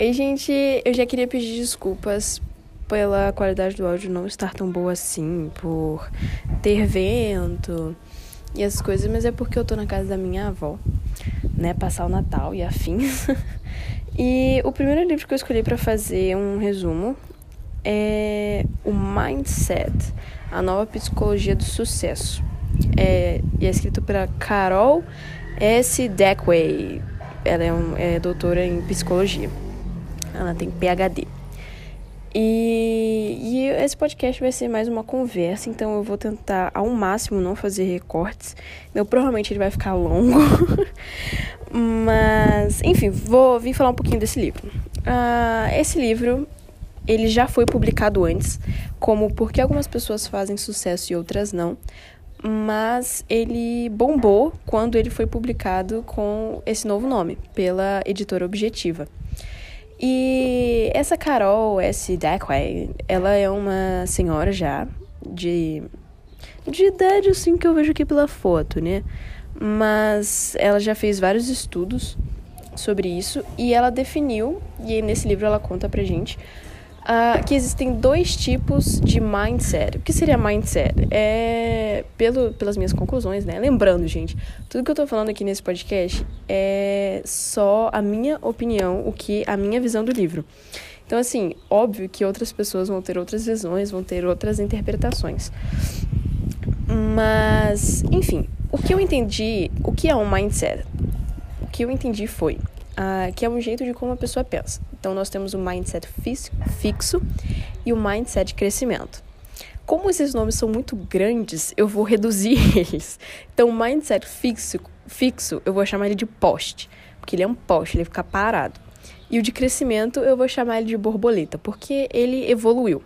E, gente, eu já queria pedir desculpas pela qualidade do áudio não estar tão boa assim, por ter vento e essas coisas, mas é porque eu tô na casa da minha avó, né? Passar o Natal e afins. e o primeiro livro que eu escolhi para fazer um resumo é o Mindset, a nova psicologia do sucesso. É, e é escrito pela Carol S. Deckway. Ela é, um, é doutora em psicologia. Ela tem PhD. E, e esse podcast vai ser mais uma conversa, então eu vou tentar ao máximo não fazer recortes. Então, provavelmente ele vai ficar longo. Mas, enfim, vou vir falar um pouquinho desse livro. Uh, esse livro, ele já foi publicado antes, como Porque Algumas Pessoas Fazem Sucesso e Outras Não. Mas ele bombou quando ele foi publicado com esse novo nome, pela editora Objetiva. E essa Carol S. Dackway, ela é uma senhora já de, de idade, assim, que eu vejo aqui pela foto, né? Mas ela já fez vários estudos sobre isso e ela definiu, e nesse livro ela conta pra gente, uh, que existem dois tipos de mindset. O que seria mindset? É, pelo, pelas minhas conclusões, né? Lembrando, gente, tudo que eu tô falando aqui nesse podcast é só a minha opinião, o que a minha visão do livro. Então, assim, óbvio que outras pessoas vão ter outras visões, vão ter outras interpretações. Mas, enfim, o que eu entendi, o que é um mindset? O que eu entendi foi uh, que é um jeito de como a pessoa pensa. Então, nós temos o mindset fixo e o mindset de crescimento. Como esses nomes são muito grandes, eu vou reduzir eles. Então, o mindset fixo, fixo, eu vou chamar ele de poste, porque ele é um poste, ele fica parado. E o de crescimento, eu vou chamar ele de borboleta, porque ele evoluiu.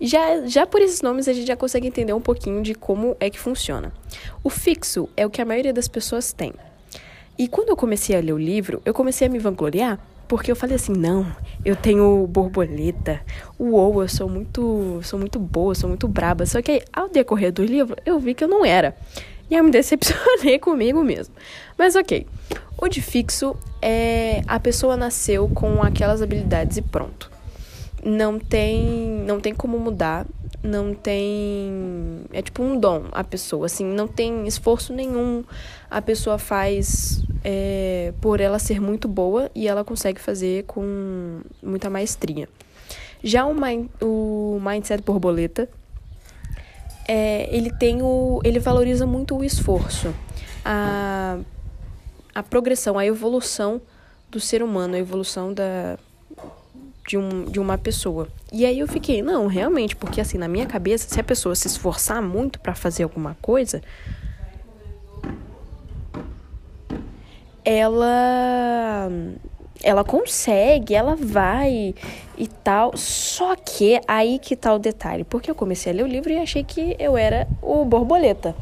Já, já por esses nomes, a gente já consegue entender um pouquinho de como é que funciona. O fixo é o que a maioria das pessoas tem. E quando eu comecei a ler o livro, eu comecei a me vangloriar, porque eu falei assim, não, eu tenho borboleta, uou, eu sou muito, sou muito boa, sou muito braba. Só que aí, ao decorrer do livro, eu vi que eu não era. E eu me decepcionei comigo mesmo. Mas ok. O de fixo é a pessoa nasceu com aquelas habilidades e pronto. Não tem, não tem como mudar, não tem. É tipo um dom a pessoa, assim, não tem esforço nenhum. A pessoa faz é, por ela ser muito boa e ela consegue fazer com muita maestria. Já o, mind, o mindset borboleta, é, ele tem o. ele valoriza muito o esforço, a, a progressão, a evolução do ser humano, a evolução da, de, um, de uma pessoa. E aí eu fiquei, não, realmente, porque assim, na minha cabeça, se a pessoa se esforçar muito para fazer alguma coisa, ela ela consegue, ela vai e tal. Só que aí que tá o detalhe, porque eu comecei a ler o livro e achei que eu era o borboleta.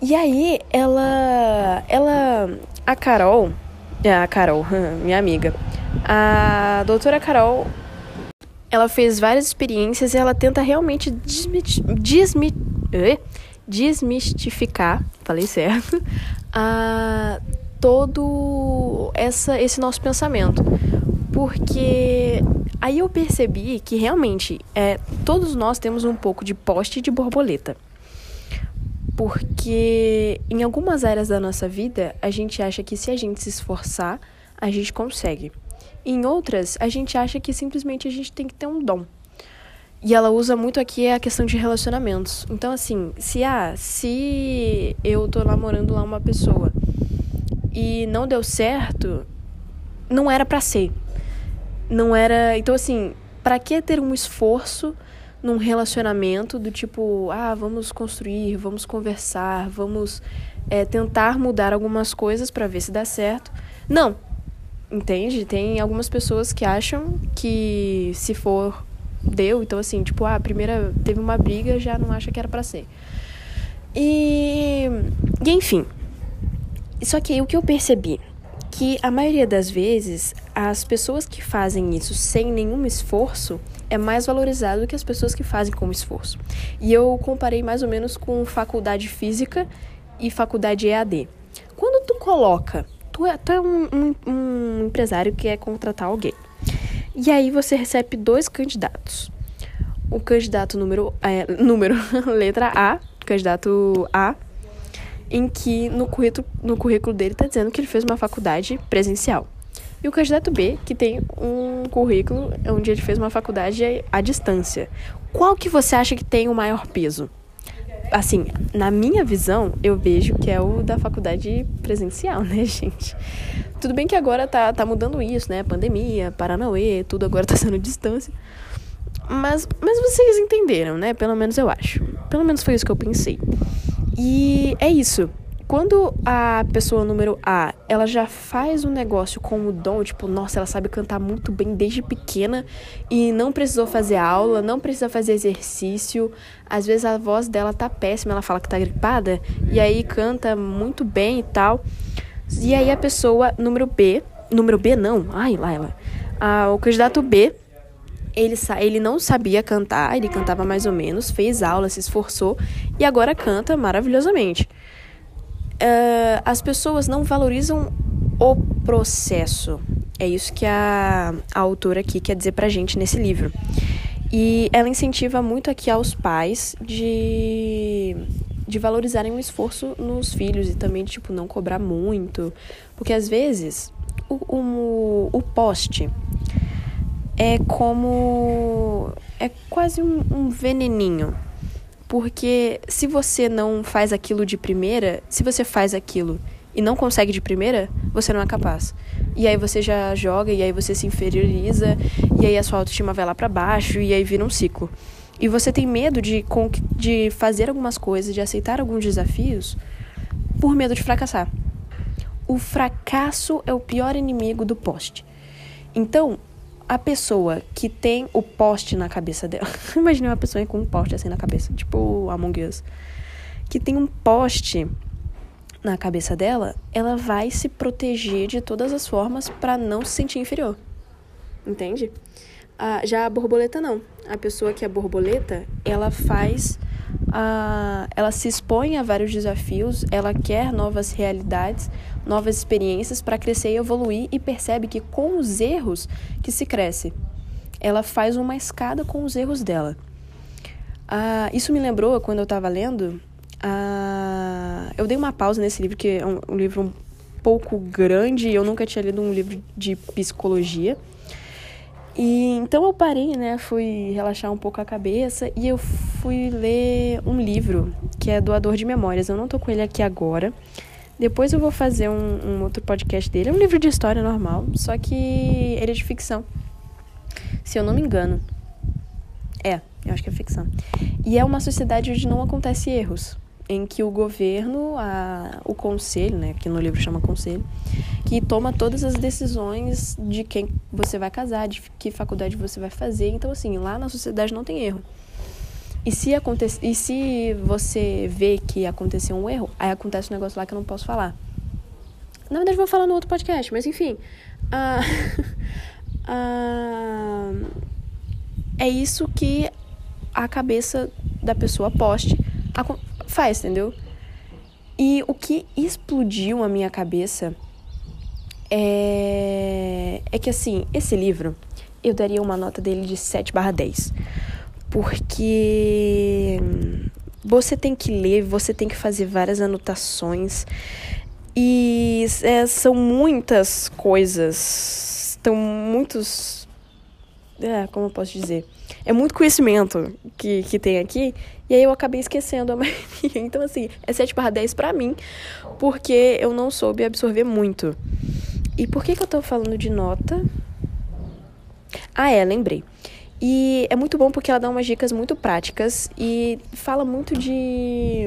E aí ela ela a Carol, é, a Carol, minha amiga, a doutora Carol, ela fez várias experiências e ela tenta realmente desmi desmistificar, falei certo, a todo essa, esse nosso pensamento. Porque aí eu percebi que realmente é, todos nós temos um pouco de poste de borboleta. Porque em algumas áreas da nossa vida, a gente acha que se a gente se esforçar, a gente consegue. Em outras, a gente acha que simplesmente a gente tem que ter um dom. E ela usa muito aqui a questão de relacionamentos. Então, assim, se ah, se eu tô namorando lá uma pessoa e não deu certo, não era para ser. Não era. Então, assim, para que ter um esforço num relacionamento do tipo, ah, vamos construir, vamos conversar, vamos é, tentar mudar algumas coisas para ver se dá certo? Não, Entende? Tem algumas pessoas que acham que se for deu, então assim, tipo, ah, a primeira teve uma briga, já não acha que era para ser. E, e enfim. Só que o que eu percebi que a maioria das vezes as pessoas que fazem isso sem nenhum esforço é mais valorizado do que as pessoas que fazem com esforço. E eu comparei mais ou menos com faculdade física e faculdade EAD. Quando tu coloca Tu é, tu é um, um, um empresário que quer contratar alguém. E aí você recebe dois candidatos. O candidato número, é, número letra A, candidato A, em que no currículo, no currículo dele está dizendo que ele fez uma faculdade presencial. E o candidato B, que tem um currículo onde ele fez uma faculdade à distância. Qual que você acha que tem o maior peso? Assim, na minha visão, eu vejo que é o da faculdade presencial, né, gente? Tudo bem que agora tá, tá mudando isso, né? Pandemia, Paranauê, tudo agora tá sendo distância. Mas, mas vocês entenderam, né? Pelo menos eu acho. Pelo menos foi isso que eu pensei. E é isso. Quando a pessoa número A, ela já faz um negócio com o dom, tipo, nossa, ela sabe cantar muito bem desde pequena e não precisou fazer aula, não precisa fazer exercício. Às vezes a voz dela tá péssima, ela fala que tá gripada e aí canta muito bem e tal. E aí a pessoa número B, número B não, ai lá ela. Ah, o candidato B ele, ele não sabia cantar, ele cantava mais ou menos, fez aula, se esforçou e agora canta maravilhosamente. Uh, as pessoas não valorizam o processo. É isso que a, a autora aqui quer dizer pra gente nesse livro. E ela incentiva muito aqui aos pais de, de valorizarem o esforço nos filhos e também, tipo, não cobrar muito. Porque às vezes o, o, o poste é como. é quase um, um veneninho. Porque se você não faz aquilo de primeira, se você faz aquilo e não consegue de primeira, você não é capaz. E aí você já joga, e aí você se inferioriza, e aí a sua autoestima vai lá para baixo, e aí vira um ciclo. E você tem medo de, de fazer algumas coisas, de aceitar alguns desafios, por medo de fracassar. O fracasso é o pior inimigo do poste. Então, a pessoa que tem o poste na cabeça dela. Imagina uma pessoa com um poste assim na cabeça, tipo Among Us. Que tem um poste na cabeça dela, ela vai se proteger de todas as formas para não se sentir inferior. Entende? Ah, já a borboleta não. A pessoa que é borboleta, ela faz. Ah, ela se expõe a vários desafios, ela quer novas realidades, novas experiências para crescer e evoluir e percebe que com os erros que se cresce. Ela faz uma escada com os erros dela. Ah, isso me lembrou quando eu estava lendo. Ah, eu dei uma pausa nesse livro, que é um, um livro um pouco grande. Eu nunca tinha lido um livro de psicologia. E então eu parei, né? Fui relaxar um pouco a cabeça e eu fui ler um livro que é Doador de Memórias. Eu não tô com ele aqui agora. Depois eu vou fazer um, um, outro podcast dele. É um livro de história normal, só que ele é de ficção. Se eu não me engano. É, eu acho que é ficção. E é uma sociedade onde não acontece erros. Em que o governo, a, o conselho, né, que no livro chama conselho, que toma todas as decisões de quem você vai casar, de que faculdade você vai fazer. Então, assim, lá na sociedade não tem erro. E se, acontece, e se você vê que aconteceu um erro, aí acontece um negócio lá que eu não posso falar. Na verdade, vou falar no outro podcast, mas enfim. Uh, uh, é isso que a cabeça da pessoa poste faz, entendeu? E o que explodiu a minha cabeça é, é que, assim, esse livro, eu daria uma nota dele de 7 barra 10 porque você tem que ler, você tem que fazer várias anotações e é, são muitas coisas, estão muitos, é, como eu posso dizer, é muito conhecimento que, que tem aqui e aí eu acabei esquecendo a maioria. Então, assim, é 7 barra 10 pra mim, porque eu não soube absorver muito. E por que, que eu tô falando de nota? Ah, é, lembrei. E é muito bom porque ela dá umas dicas muito práticas e fala muito de.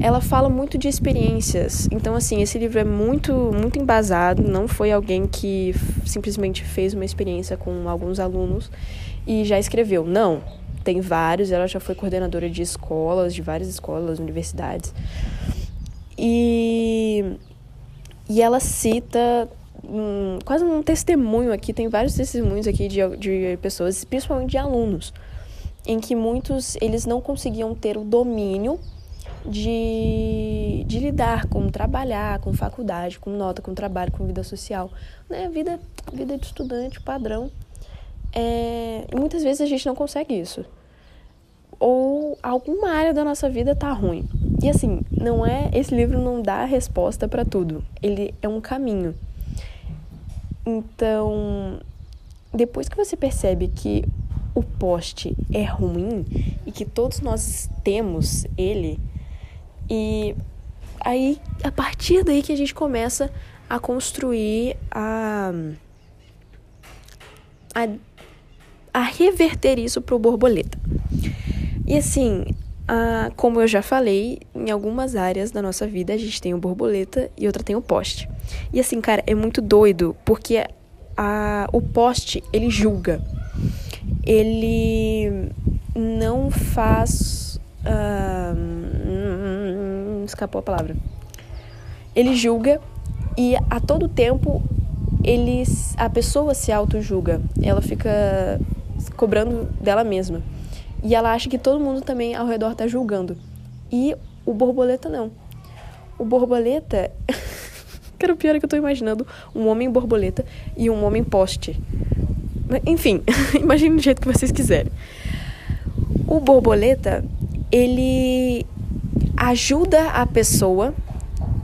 Ela fala muito de experiências. Então, assim, esse livro é muito, muito embasado. Não foi alguém que simplesmente fez uma experiência com alguns alunos e já escreveu. Não. Tem vários. Ela já foi coordenadora de escolas, de várias escolas, universidades. E, e ela cita um, quase um testemunho aqui, tem vários testemunhos aqui de, de pessoas, principalmente de alunos, em que muitos eles não conseguiam ter o domínio de, de lidar com trabalhar, com faculdade, com nota, com trabalho, com vida social, né? Vida, vida de estudante padrão. É, e muitas vezes a gente não consegue isso. Ou alguma área da nossa vida tá ruim. E assim, não é, esse livro não dá resposta para tudo. Ele é um caminho. Então, depois que você percebe que o poste é ruim e que todos nós temos ele, e aí a partir daí que a gente começa a construir a a, a reverter isso pro borboleta. E assim, a, como eu já falei, em algumas áreas da nossa vida a gente tem o borboleta e outra tem o poste. E assim, cara, é muito doido, porque a, o poste, ele julga. Ele não faz. Uh, escapou a palavra. Ele julga e a todo tempo ele, a pessoa se auto-julga. Ela fica cobrando dela mesma. E ela acha que todo mundo também ao redor tá julgando. E o borboleta não. O borboleta. Cara, o pior que eu tô imaginando um homem borboleta e um homem poste. Enfim, imagine do jeito que vocês quiserem. O borboleta, ele ajuda a pessoa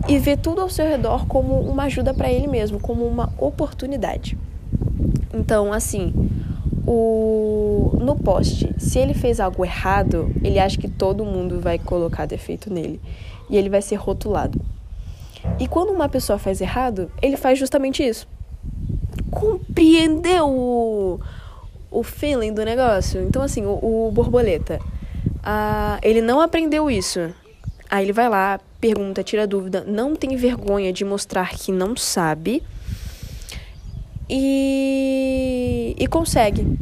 e vê tudo ao seu redor como uma ajuda para ele mesmo, como uma oportunidade. Então, assim, o no poste, se ele fez algo errado, ele acha que todo mundo vai colocar defeito nele e ele vai ser rotulado. E quando uma pessoa faz errado, ele faz justamente isso. Compreendeu o, o feeling do negócio? Então, assim, o, o borboleta, ah, ele não aprendeu isso. Aí ele vai lá, pergunta, tira dúvida, não tem vergonha de mostrar que não sabe e, e consegue.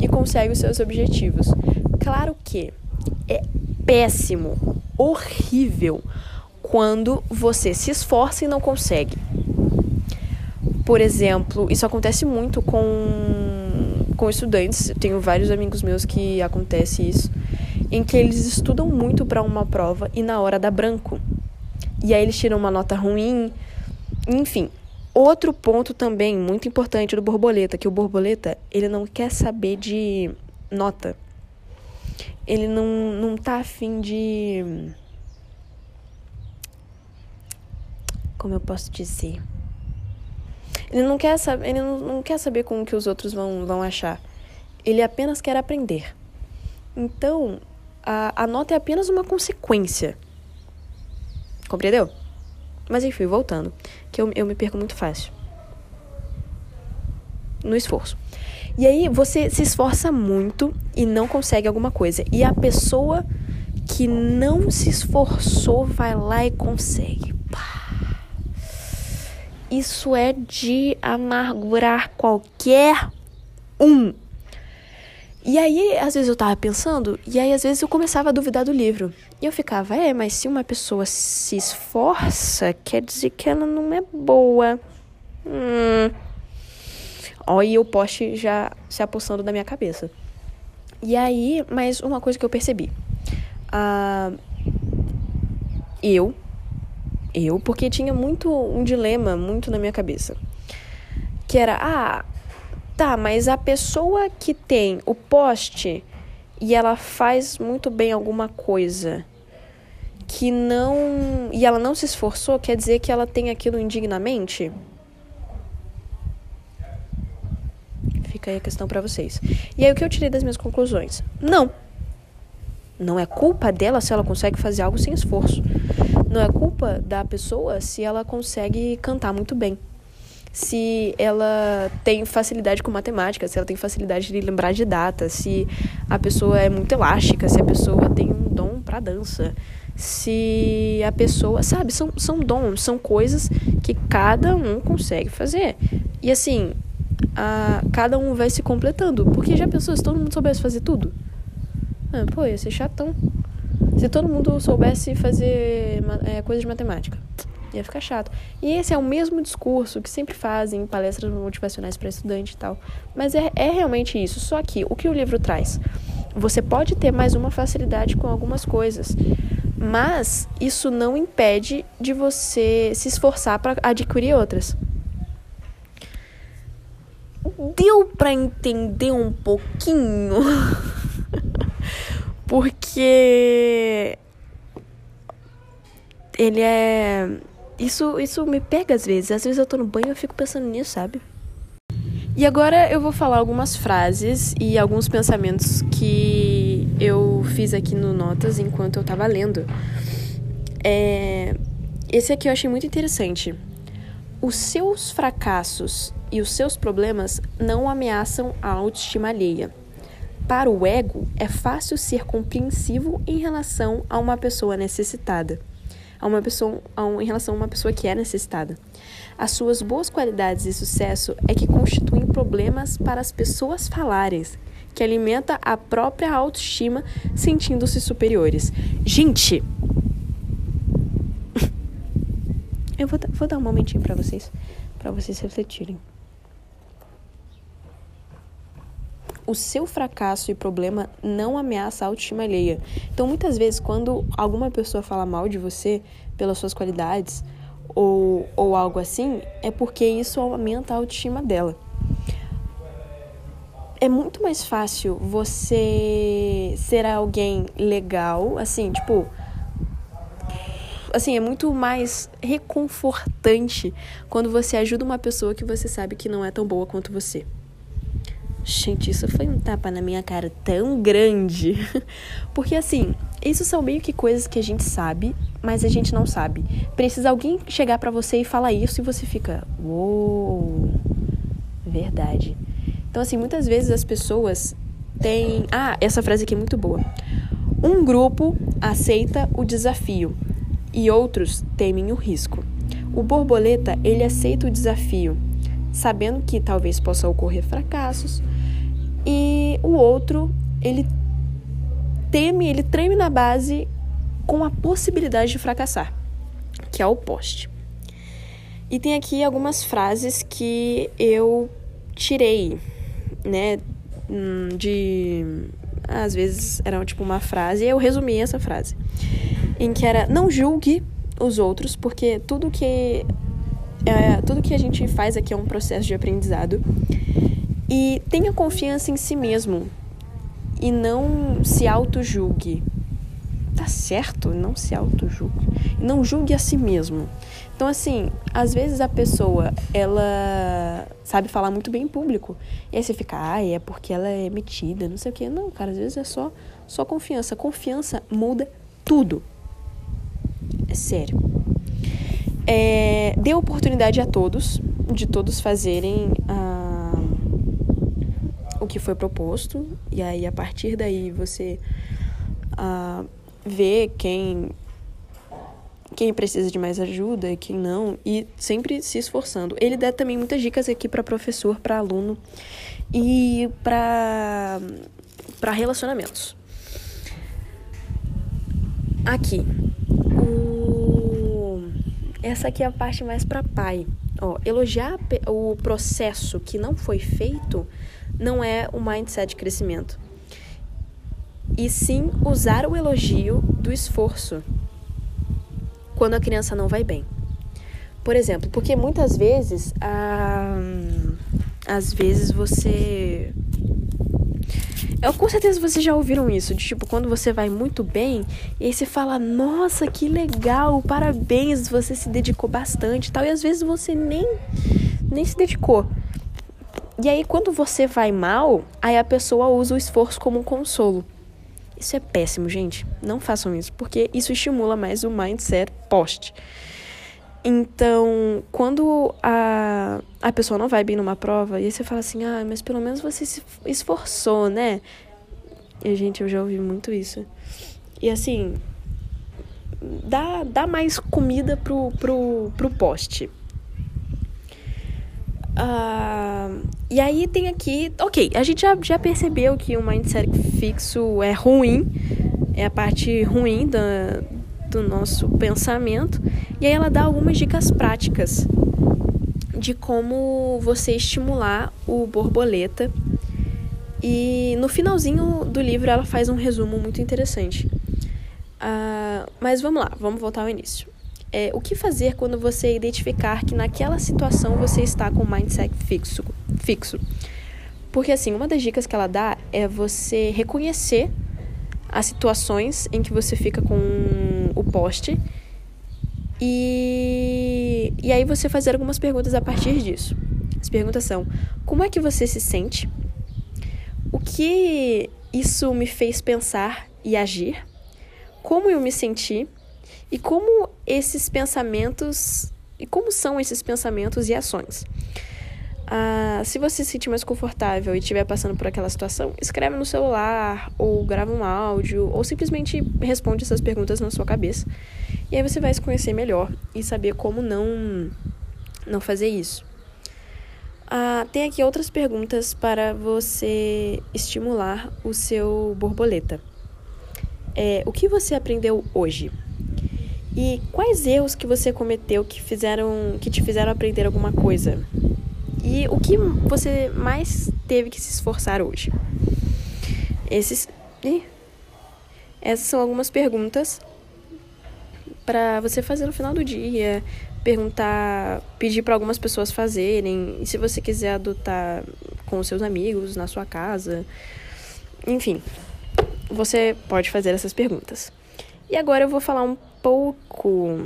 E consegue os seus objetivos. Claro que é péssimo, horrível quando você se esforça e não consegue. Por exemplo, isso acontece muito com, com estudantes. Eu tenho vários amigos meus que acontece isso, em que eles estudam muito para uma prova e na hora dá branco. E aí eles tiram uma nota ruim. Enfim, Outro ponto também muito importante do borboleta, que o borboleta, ele não quer saber de nota. Ele não, não tá afim de. Como eu posso dizer? Ele não quer saber, ele não, não quer saber com o que os outros vão, vão achar. Ele apenas quer aprender. Então, a, a nota é apenas uma consequência. Compreendeu? Mas enfim, voltando, que eu, eu me perco muito fácil. No esforço. E aí você se esforça muito e não consegue alguma coisa. E a pessoa que não se esforçou vai lá e consegue. Pá. Isso é de amargurar qualquer um. E aí, às vezes eu tava pensando, e aí às vezes eu começava a duvidar do livro. E eu ficava, é, mas se uma pessoa se esforça, quer dizer que ela não é boa. Hum. E o poste já se apossando da minha cabeça. E aí, mas uma coisa que eu percebi. Ah, eu, eu, porque tinha muito um dilema muito na minha cabeça. Que era, ah, Tá, mas a pessoa que tem o poste e ela faz muito bem alguma coisa que não. e ela não se esforçou, quer dizer que ela tem aquilo indignamente? Fica aí a questão para vocês. E aí o que eu tirei das minhas conclusões? Não. Não é culpa dela se ela consegue fazer algo sem esforço. Não é culpa da pessoa se ela consegue cantar muito bem se ela tem facilidade com matemática, se ela tem facilidade de lembrar de data, se a pessoa é muito elástica, se a pessoa tem um dom para dança, se a pessoa, sabe, são, são dons, são coisas que cada um consegue fazer. E assim, a, cada um vai se completando, porque já pensou se todo mundo soubesse fazer tudo? Ah, pô, ia ser chatão. Se todo mundo soubesse fazer é, coisas de matemática ia ficar chato. E esse é o mesmo discurso que sempre fazem em palestras motivacionais para estudante e tal. Mas é, é realmente isso. Só que o que o livro traz? Você pode ter mais uma facilidade com algumas coisas. Mas isso não impede de você se esforçar para adquirir outras. Deu para entender um pouquinho? Porque ele é isso isso me pega às vezes. Às vezes eu tô no banho e eu fico pensando nisso, sabe? E agora eu vou falar algumas frases e alguns pensamentos que eu fiz aqui no Notas enquanto eu tava lendo. É... Esse aqui eu achei muito interessante. Os seus fracassos e os seus problemas não ameaçam a autoestima alheia. Para o ego, é fácil ser compreensivo em relação a uma pessoa necessitada a uma pessoa, a um, em relação a uma pessoa que é necessitada. As suas boas qualidades e sucesso é que constituem problemas para as pessoas falarem, que alimenta a própria autoestima, sentindo-se superiores. Gente, eu vou, vou dar um momentinho para vocês, para vocês refletirem. O seu fracasso e problema não ameaça a autoestima alheia. Então, muitas vezes, quando alguma pessoa fala mal de você pelas suas qualidades ou, ou algo assim, é porque isso aumenta a autoestima dela. É muito mais fácil você ser alguém legal, assim, tipo. Assim, é muito mais reconfortante quando você ajuda uma pessoa que você sabe que não é tão boa quanto você. Gente, isso foi um tapa na minha cara tão grande. Porque assim, isso são meio que coisas que a gente sabe, mas a gente não sabe. Precisa alguém chegar para você e falar isso e você fica, uou, verdade. Então assim, muitas vezes as pessoas têm, ah, essa frase aqui é muito boa. Um grupo aceita o desafio e outros temem o risco. O borboleta, ele aceita o desafio, sabendo que talvez possa ocorrer fracassos, e o outro, ele teme, ele treme na base com a possibilidade de fracassar, que é o poste. E tem aqui algumas frases que eu tirei, né, hum, de às vezes era tipo uma frase e eu resumi essa frase, em que era não julgue os outros, porque tudo que é, tudo que a gente faz aqui é um processo de aprendizado e tenha confiança em si mesmo e não se auto-julgue. Tá certo? Não se auto-julgue. Não julgue a si mesmo. Então, assim, às vezes a pessoa, ela sabe falar muito bem em público. E aí você fica, ah, é porque ela é metida, não sei o quê. Não, cara, às vezes é só, só confiança. Confiança muda tudo. É sério. É, dê oportunidade a todos, de todos fazerem a o que foi proposto, e aí a partir daí você uh, vê quem quem precisa de mais ajuda e quem não, e sempre se esforçando. Ele dá também muitas dicas aqui para professor, para aluno e para relacionamentos. Aqui, o... essa aqui é a parte mais para pai. Ó, elogiar o processo que não foi feito não é o mindset de crescimento. E sim usar o elogio do esforço quando a criança não vai bem. Por exemplo, porque muitas vezes, ah, às vezes você eu, com certeza vocês já ouviram isso, de tipo, quando você vai muito bem, e aí você fala, nossa, que legal, parabéns, você se dedicou bastante e tal, e às vezes você nem, nem se dedicou. E aí, quando você vai mal, aí a pessoa usa o esforço como um consolo. Isso é péssimo, gente. Não façam isso, porque isso estimula mais o mindset post. Então, quando a, a pessoa não vai bem numa prova, e aí você fala assim, ah, mas pelo menos você se esforçou, né? E, gente, eu já ouvi muito isso. E assim, dá, dá mais comida pro, pro, pro poste. Uh, e aí tem aqui, ok, a gente já, já percebeu que o mindset fixo é ruim, é a parte ruim da, do nosso pensamento. E aí ela dá algumas dicas práticas de como você estimular o borboleta. E no finalzinho do livro ela faz um resumo muito interessante. Uh, mas vamos lá, vamos voltar ao início. É, o que fazer quando você identificar que naquela situação você está com o mindset fixo? fixo? Porque, assim, uma das dicas que ela dá é você reconhecer as situações em que você fica com o poste e, e aí você fazer algumas perguntas a partir disso. As perguntas são: como é que você se sente? O que isso me fez pensar e agir? Como eu me senti? E como esses pensamentos e como são esses pensamentos e ações? Ah, se você se sentir mais confortável e estiver passando por aquela situação, escreve no celular, ou grava um áudio, ou simplesmente responde essas perguntas na sua cabeça. E aí você vai se conhecer melhor e saber como não, não fazer isso. Ah, tem aqui outras perguntas para você estimular o seu borboleta. É, o que você aprendeu hoje? E quais erros que você cometeu que fizeram que te fizeram aprender alguma coisa? E o que você mais teve que se esforçar hoje? Esses. Essas são algumas perguntas para você fazer no final do dia, perguntar, pedir para algumas pessoas fazerem, e se você quiser adotar com seus amigos na sua casa, enfim, você pode fazer essas perguntas. E agora eu vou falar um pouco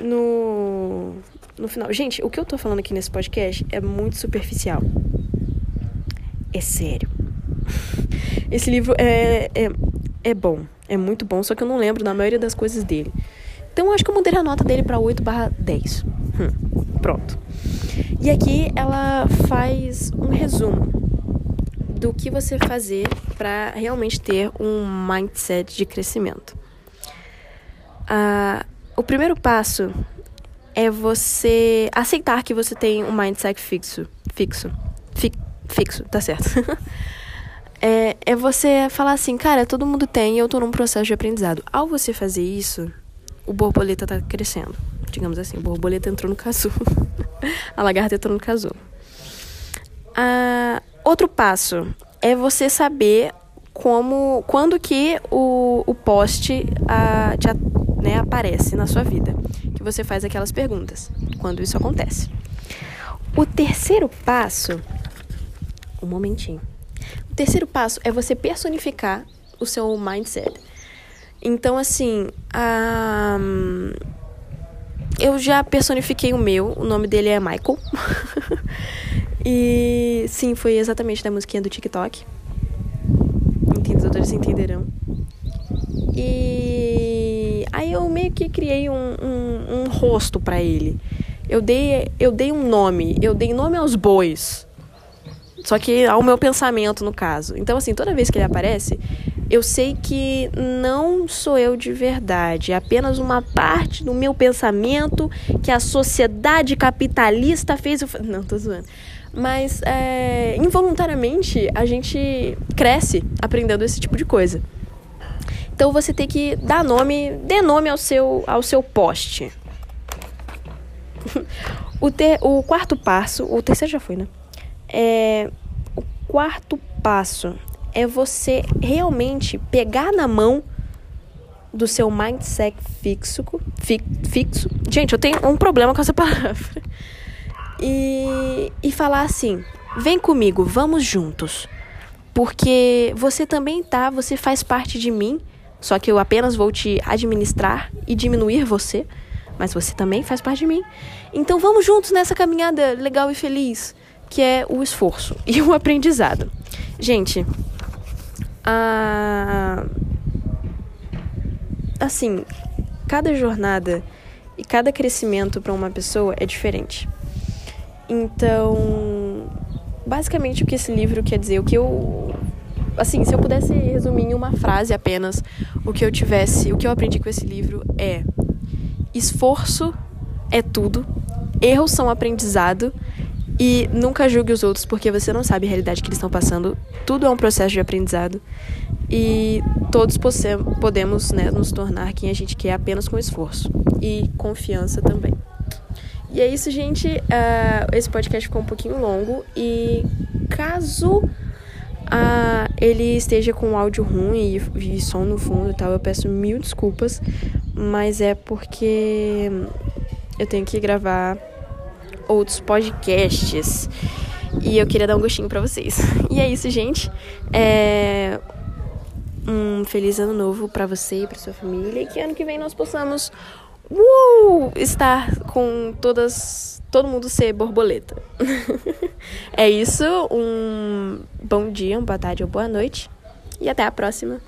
no no final. Gente, o que eu tô falando aqui nesse podcast é muito superficial. É sério. Esse livro é, é, é bom. É muito bom, só que eu não lembro da maioria das coisas dele. Então eu acho que eu mudei a nota dele pra 8 barra 10. Hum, pronto. E aqui ela faz um resumo do que você fazer para realmente ter um mindset de crescimento. O primeiro passo é você aceitar que você tem um mindset fixo. Fixo. Fi, fixo, tá certo. é, é você falar assim, cara, todo mundo tem e eu tô num processo de aprendizado. Ao você fazer isso, o borboleta tá crescendo. Digamos assim, o borboleta entrou no casulo. a lagarta entrou no casulo. Ah, outro passo é você saber como, quando que o, o poste ah, te, né, aparece na sua vida que você faz aquelas perguntas quando isso acontece. O terceiro passo, um momentinho. O terceiro passo é você personificar o seu mindset. Então, assim, um, eu já personifiquei o meu, o nome dele é Michael. e sim, foi exatamente da musiquinha do TikTok. Entendedores entenderão. E eu meio que criei um, um, um rosto para ele. Eu dei, eu dei um nome, eu dei nome aos bois. Só que ao meu pensamento, no caso. Então, assim, toda vez que ele aparece, eu sei que não sou eu de verdade. É apenas uma parte do meu pensamento que a sociedade capitalista fez. Eu... Não, tô zoando. Mas, é, involuntariamente, a gente cresce aprendendo esse tipo de coisa. Então você tem que dar nome, dê nome ao seu, ao seu poste. o, ter, o quarto passo, o terceiro já foi, né? É, o quarto passo é você realmente pegar na mão do seu mindset fixo, fi, fixo. Gente, eu tenho um problema com essa palavra. E, e falar assim: vem comigo, vamos juntos. Porque você também tá, você faz parte de mim só que eu apenas vou te administrar e diminuir você, mas você também faz parte de mim. Então vamos juntos nessa caminhada legal e feliz, que é o esforço e o aprendizado. Gente, a... assim, cada jornada e cada crescimento para uma pessoa é diferente. Então, basicamente o que esse livro quer dizer, o que eu assim, se eu pudesse resumir em uma frase apenas o que eu tivesse, o que eu aprendi com esse livro é: esforço é tudo, erros são aprendizado e nunca julgue os outros porque você não sabe a realidade que eles estão passando. Tudo é um processo de aprendizado e todos podemos né, nos tornar quem a gente quer apenas com esforço e confiança também. E é isso, gente. Uh, esse podcast ficou um pouquinho longo e caso ah, ele esteja com áudio ruim e, e som no fundo e tal, eu peço mil desculpas, mas é porque eu tenho que gravar outros podcasts e eu queria dar um gostinho para vocês. E é isso, gente. É um feliz ano novo para você e para sua família e que ano que vem nós possamos uh, estar com todas todo mundo ser borboleta. é isso, um bom dia, uma boa tarde ou boa noite e até a próxima.